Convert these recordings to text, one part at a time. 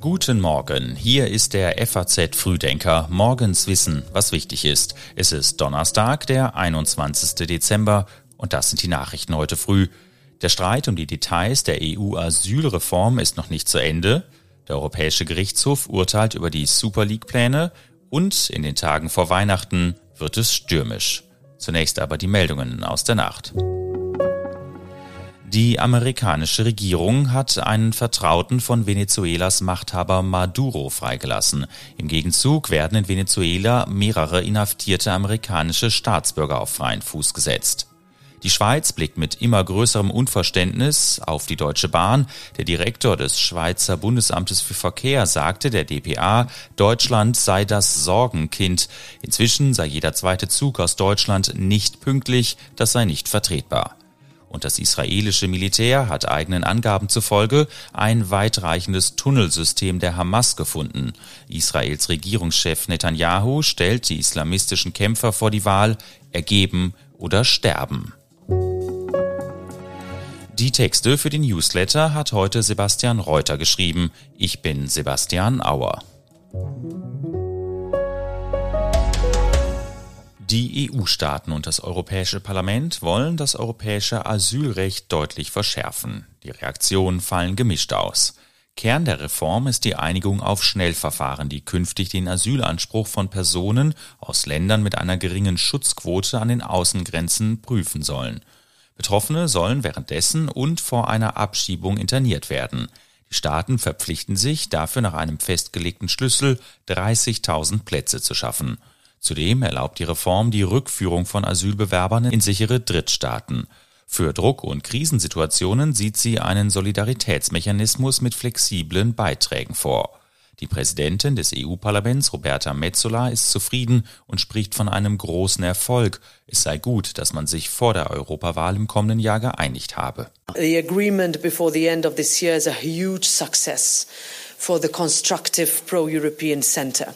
Guten Morgen, hier ist der FAZ Frühdenker. Morgens wissen, was wichtig ist. Es ist Donnerstag, der 21. Dezember und das sind die Nachrichten heute früh. Der Streit um die Details der EU-Asylreform ist noch nicht zu Ende. Der Europäische Gerichtshof urteilt über die Super League-Pläne und in den Tagen vor Weihnachten wird es stürmisch. Zunächst aber die Meldungen aus der Nacht. Die amerikanische Regierung hat einen Vertrauten von Venezuelas Machthaber Maduro freigelassen. Im Gegenzug werden in Venezuela mehrere inhaftierte amerikanische Staatsbürger auf freien Fuß gesetzt. Die Schweiz blickt mit immer größerem Unverständnis auf die Deutsche Bahn. Der Direktor des Schweizer Bundesamtes für Verkehr sagte der DPA, Deutschland sei das Sorgenkind. Inzwischen sei jeder zweite Zug aus Deutschland nicht pünktlich, das sei nicht vertretbar und das israelische Militär hat eigenen Angaben zufolge ein weitreichendes Tunnelsystem der Hamas gefunden. Israels Regierungschef Netanyahu stellt die islamistischen Kämpfer vor die Wahl, ergeben oder sterben. Die Texte für den Newsletter hat heute Sebastian Reuter geschrieben. Ich bin Sebastian Auer. Die EU-Staaten und das Europäische Parlament wollen das europäische Asylrecht deutlich verschärfen. Die Reaktionen fallen gemischt aus. Kern der Reform ist die Einigung auf Schnellverfahren, die künftig den Asylanspruch von Personen aus Ländern mit einer geringen Schutzquote an den Außengrenzen prüfen sollen. Betroffene sollen währenddessen und vor einer Abschiebung interniert werden. Die Staaten verpflichten sich, dafür nach einem festgelegten Schlüssel 30.000 Plätze zu schaffen. Zudem erlaubt die Reform die Rückführung von Asylbewerbern in sichere Drittstaaten. Für Druck- und Krisensituationen sieht sie einen Solidaritätsmechanismus mit flexiblen Beiträgen vor. Die Präsidentin des EU-Parlaments, Roberta Metsola, ist zufrieden und spricht von einem großen Erfolg. Es sei gut, dass man sich vor der Europawahl im kommenden Jahr geeinigt habe. The agreement before the end of this year is a huge success for the constructive pro-European center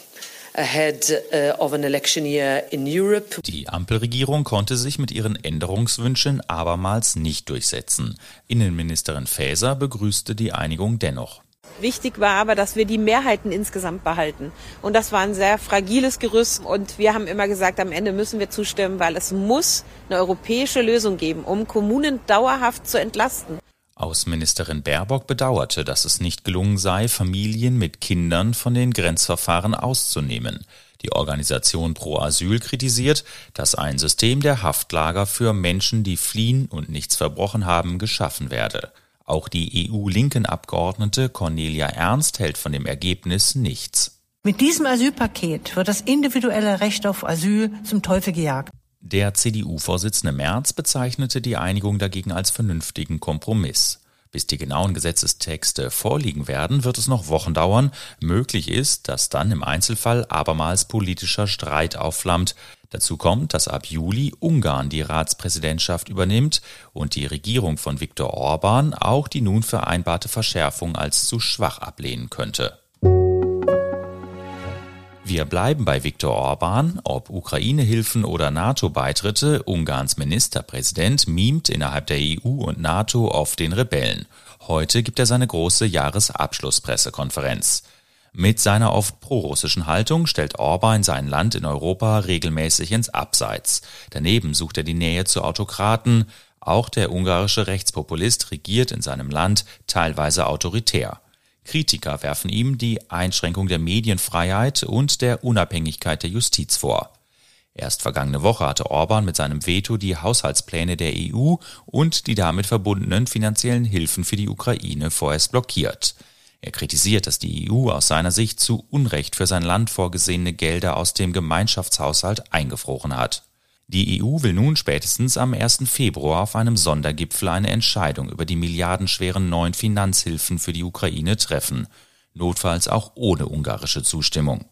ahead uh, of an election year in Europe. Die Ampelregierung konnte sich mit ihren Änderungswünschen abermals nicht durchsetzen. Innenministerin Faeser begrüßte die Einigung dennoch. Wichtig war aber, dass wir die Mehrheiten insgesamt behalten. Und das war ein sehr fragiles Gerüst. Und wir haben immer gesagt, am Ende müssen wir zustimmen, weil es muss eine europäische Lösung geben, um Kommunen dauerhaft zu entlasten. Außenministerin Baerbock bedauerte, dass es nicht gelungen sei, Familien mit Kindern von den Grenzverfahren auszunehmen. Die Organisation Pro Asyl kritisiert, dass ein System der Haftlager für Menschen, die fliehen und nichts verbrochen haben, geschaffen werde. Auch die EU-linken Abgeordnete Cornelia Ernst hält von dem Ergebnis nichts. Mit diesem Asylpaket wird das individuelle Recht auf Asyl zum Teufel gejagt. Der CDU-Vorsitzende Merz bezeichnete die Einigung dagegen als vernünftigen Kompromiss. Bis die genauen Gesetzestexte vorliegen werden, wird es noch Wochen dauern. Möglich ist, dass dann im Einzelfall abermals politischer Streit aufflammt. Dazu kommt, dass ab Juli Ungarn die Ratspräsidentschaft übernimmt und die Regierung von Viktor Orban auch die nun vereinbarte Verschärfung als zu schwach ablehnen könnte. Wir bleiben bei Viktor Orban. Ob Ukraine-Hilfen oder NATO-Beitritte, Ungarns Ministerpräsident mimt innerhalb der EU und NATO oft den Rebellen. Heute gibt er seine große Jahresabschlusspressekonferenz. Mit seiner oft prorussischen Haltung stellt Orban sein Land in Europa regelmäßig ins Abseits. Daneben sucht er die Nähe zu Autokraten. Auch der ungarische Rechtspopulist regiert in seinem Land teilweise autoritär. Kritiker werfen ihm die Einschränkung der Medienfreiheit und der Unabhängigkeit der Justiz vor. Erst vergangene Woche hatte Orban mit seinem Veto die Haushaltspläne der EU und die damit verbundenen finanziellen Hilfen für die Ukraine vorerst blockiert. Er kritisiert, dass die EU aus seiner Sicht zu Unrecht für sein Land vorgesehene Gelder aus dem Gemeinschaftshaushalt eingefroren hat. Die EU will nun spätestens am 1. Februar auf einem Sondergipfel eine Entscheidung über die milliardenschweren neuen Finanzhilfen für die Ukraine treffen, notfalls auch ohne ungarische Zustimmung.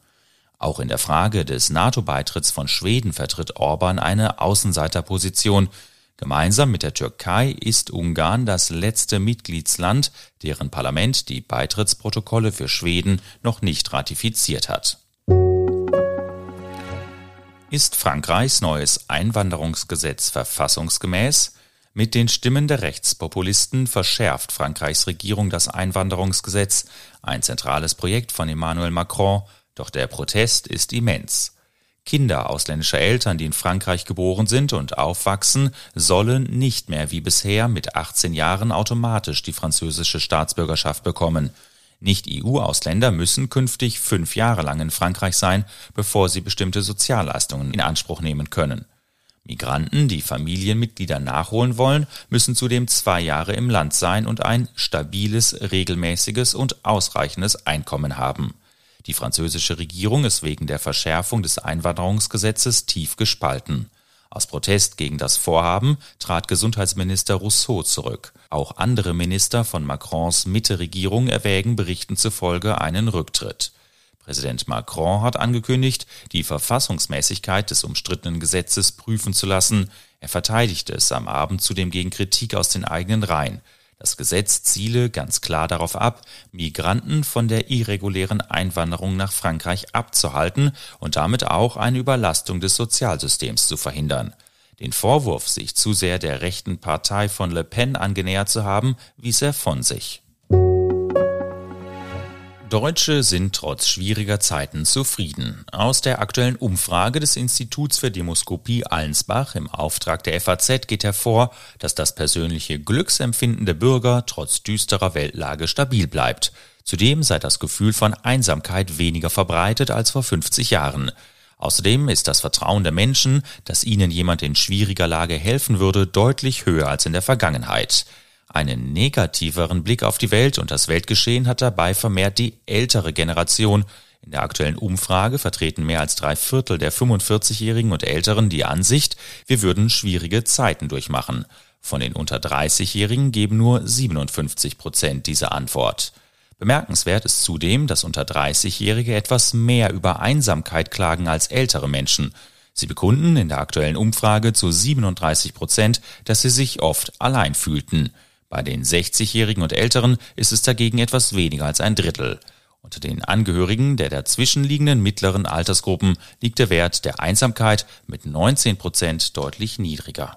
Auch in der Frage des NATO-Beitritts von Schweden vertritt Orban eine Außenseiterposition. Gemeinsam mit der Türkei ist Ungarn das letzte Mitgliedsland, deren Parlament die Beitrittsprotokolle für Schweden noch nicht ratifiziert hat. Ist Frankreichs neues Einwanderungsgesetz verfassungsgemäß? Mit den Stimmen der Rechtspopulisten verschärft Frankreichs Regierung das Einwanderungsgesetz, ein zentrales Projekt von Emmanuel Macron, doch der Protest ist immens. Kinder ausländischer Eltern, die in Frankreich geboren sind und aufwachsen, sollen nicht mehr wie bisher mit 18 Jahren automatisch die französische Staatsbürgerschaft bekommen. Nicht-EU-Ausländer müssen künftig fünf Jahre lang in Frankreich sein, bevor sie bestimmte Sozialleistungen in Anspruch nehmen können. Migranten, die Familienmitglieder nachholen wollen, müssen zudem zwei Jahre im Land sein und ein stabiles, regelmäßiges und ausreichendes Einkommen haben. Die französische Regierung ist wegen der Verschärfung des Einwanderungsgesetzes tief gespalten. Aus Protest gegen das Vorhaben trat Gesundheitsminister Rousseau zurück. Auch andere Minister von Macrons Mitte-Regierung erwägen Berichten zufolge einen Rücktritt. Präsident Macron hat angekündigt, die Verfassungsmäßigkeit des umstrittenen Gesetzes prüfen zu lassen. Er verteidigte es am Abend zudem gegen Kritik aus den eigenen Reihen. Das Gesetz ziele ganz klar darauf ab, Migranten von der irregulären Einwanderung nach Frankreich abzuhalten und damit auch eine Überlastung des Sozialsystems zu verhindern. Den Vorwurf, sich zu sehr der rechten Partei von Le Pen angenähert zu haben, wies er von sich. Deutsche sind trotz schwieriger Zeiten zufrieden. Aus der aktuellen Umfrage des Instituts für Demoskopie Allensbach im Auftrag der FAZ geht hervor, dass das persönliche Glücksempfinden der Bürger trotz düsterer Weltlage stabil bleibt. Zudem sei das Gefühl von Einsamkeit weniger verbreitet als vor 50 Jahren. Außerdem ist das Vertrauen der Menschen, dass ihnen jemand in schwieriger Lage helfen würde, deutlich höher als in der Vergangenheit. Einen negativeren Blick auf die Welt und das Weltgeschehen hat dabei vermehrt die ältere Generation. In der aktuellen Umfrage vertreten mehr als drei Viertel der 45-Jährigen und Älteren die Ansicht, wir würden schwierige Zeiten durchmachen. Von den unter 30-Jährigen geben nur 57 Prozent diese Antwort. Bemerkenswert ist zudem, dass unter 30-Jährige etwas mehr über Einsamkeit klagen als ältere Menschen. Sie bekunden in der aktuellen Umfrage zu 37 Prozent, dass sie sich oft allein fühlten. Bei den 60-Jährigen und Älteren ist es dagegen etwas weniger als ein Drittel. Unter den Angehörigen der dazwischenliegenden mittleren Altersgruppen liegt der Wert der Einsamkeit mit 19 Prozent deutlich niedriger.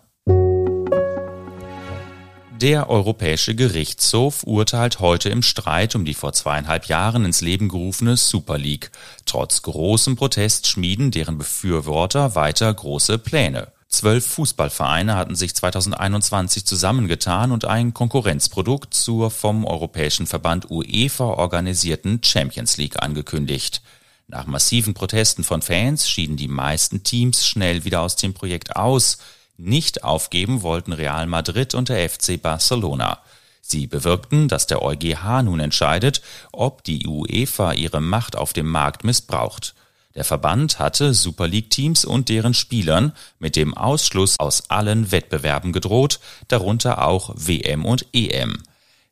Der Europäische Gerichtshof urteilt heute im Streit um die vor zweieinhalb Jahren ins Leben gerufene Super League. Trotz großem Protest schmieden deren Befürworter weiter große Pläne. Zwölf Fußballvereine hatten sich 2021 zusammengetan und ein Konkurrenzprodukt zur vom Europäischen Verband UEFA organisierten Champions League angekündigt. Nach massiven Protesten von Fans schieden die meisten Teams schnell wieder aus dem Projekt aus. Nicht aufgeben wollten Real Madrid und der FC Barcelona. Sie bewirkten, dass der EuGH nun entscheidet, ob die UEFA ihre Macht auf dem Markt missbraucht. Der Verband hatte Super League-Teams und deren Spielern mit dem Ausschluss aus allen Wettbewerben gedroht, darunter auch WM und EM.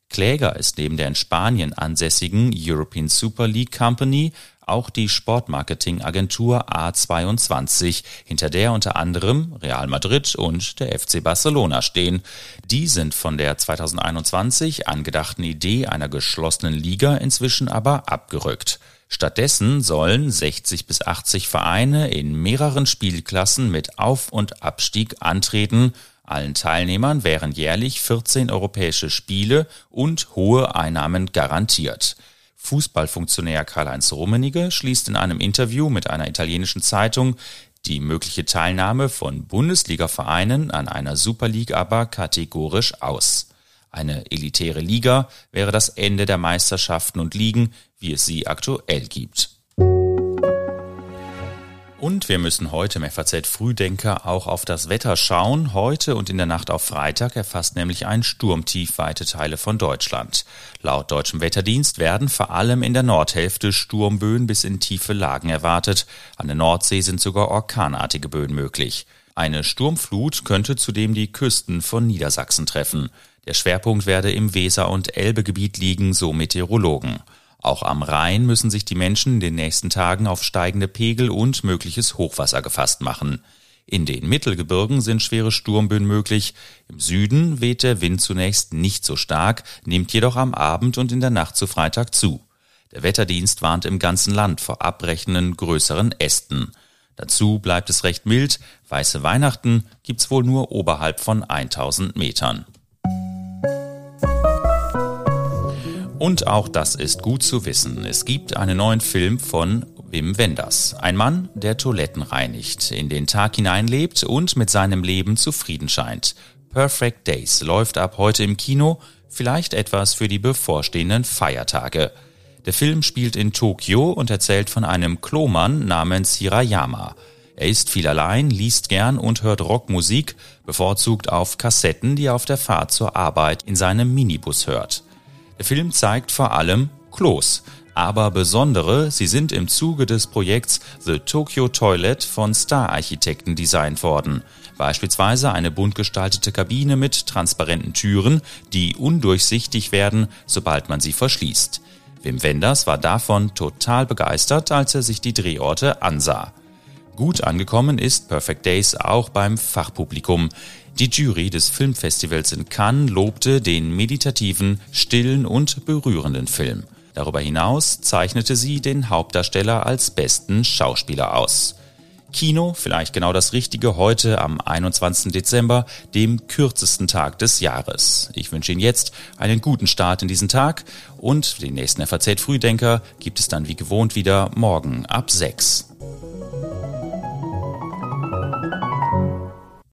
Kläger ist neben der in Spanien ansässigen European Super League Company auch die Sportmarketingagentur A22, hinter der unter anderem Real Madrid und der FC Barcelona stehen. Die sind von der 2021 angedachten Idee einer geschlossenen Liga inzwischen aber abgerückt. Stattdessen sollen 60 bis 80 Vereine in mehreren Spielklassen mit Auf- und Abstieg antreten. Allen Teilnehmern wären jährlich 14 europäische Spiele und hohe Einnahmen garantiert. Fußballfunktionär Karl-Heinz Rummenigge schließt in einem Interview mit einer italienischen Zeitung die mögliche Teilnahme von Bundesliga-Vereinen an einer Super League aber kategorisch aus. Eine elitäre Liga wäre das Ende der Meisterschaften und Ligen, wie es sie aktuell gibt. Und wir müssen heute im FAZ Frühdenker auch auf das Wetter schauen. Heute und in der Nacht auf Freitag erfasst nämlich ein Sturmtief weite Teile von Deutschland. Laut deutschem Wetterdienst werden vor allem in der Nordhälfte Sturmböen bis in tiefe Lagen erwartet. An der Nordsee sind sogar orkanartige Böen möglich. Eine Sturmflut könnte zudem die Küsten von Niedersachsen treffen. Der Schwerpunkt werde im Weser- und Elbegebiet liegen, so Meteorologen. Auch am Rhein müssen sich die Menschen in den nächsten Tagen auf steigende Pegel und mögliches Hochwasser gefasst machen. In den Mittelgebirgen sind schwere Sturmböen möglich. Im Süden weht der Wind zunächst nicht so stark, nimmt jedoch am Abend und in der Nacht zu Freitag zu. Der Wetterdienst warnt im ganzen Land vor abbrechenden größeren Ästen. Dazu bleibt es recht mild, weiße Weihnachten gibt's wohl nur oberhalb von 1000 Metern. Und auch das ist gut zu wissen. Es gibt einen neuen Film von Wim Wenders. Ein Mann, der Toiletten reinigt, in den Tag hineinlebt und mit seinem Leben zufrieden scheint. Perfect Days läuft ab heute im Kino, vielleicht etwas für die bevorstehenden Feiertage. Der Film spielt in Tokio und erzählt von einem Klomann namens Hirayama. Er ist viel allein, liest gern und hört Rockmusik, bevorzugt auf Kassetten, die er auf der Fahrt zur Arbeit in seinem Minibus hört. Der Film zeigt vor allem Klos, aber besondere, sie sind im Zuge des Projekts The Tokyo Toilet von Star-Architekten designt worden. Beispielsweise eine bunt gestaltete Kabine mit transparenten Türen, die undurchsichtig werden, sobald man sie verschließt. Wim Wenders war davon total begeistert, als er sich die Drehorte ansah. Gut angekommen ist Perfect Days auch beim Fachpublikum. Die Jury des Filmfestivals in Cannes lobte den meditativen, stillen und berührenden Film. Darüber hinaus zeichnete sie den Hauptdarsteller als besten Schauspieler aus. Kino, vielleicht genau das Richtige heute am 21. Dezember, dem kürzesten Tag des Jahres. Ich wünsche Ihnen jetzt einen guten Start in diesen Tag und den nächsten FAZ Frühdenker gibt es dann wie gewohnt wieder morgen ab 6.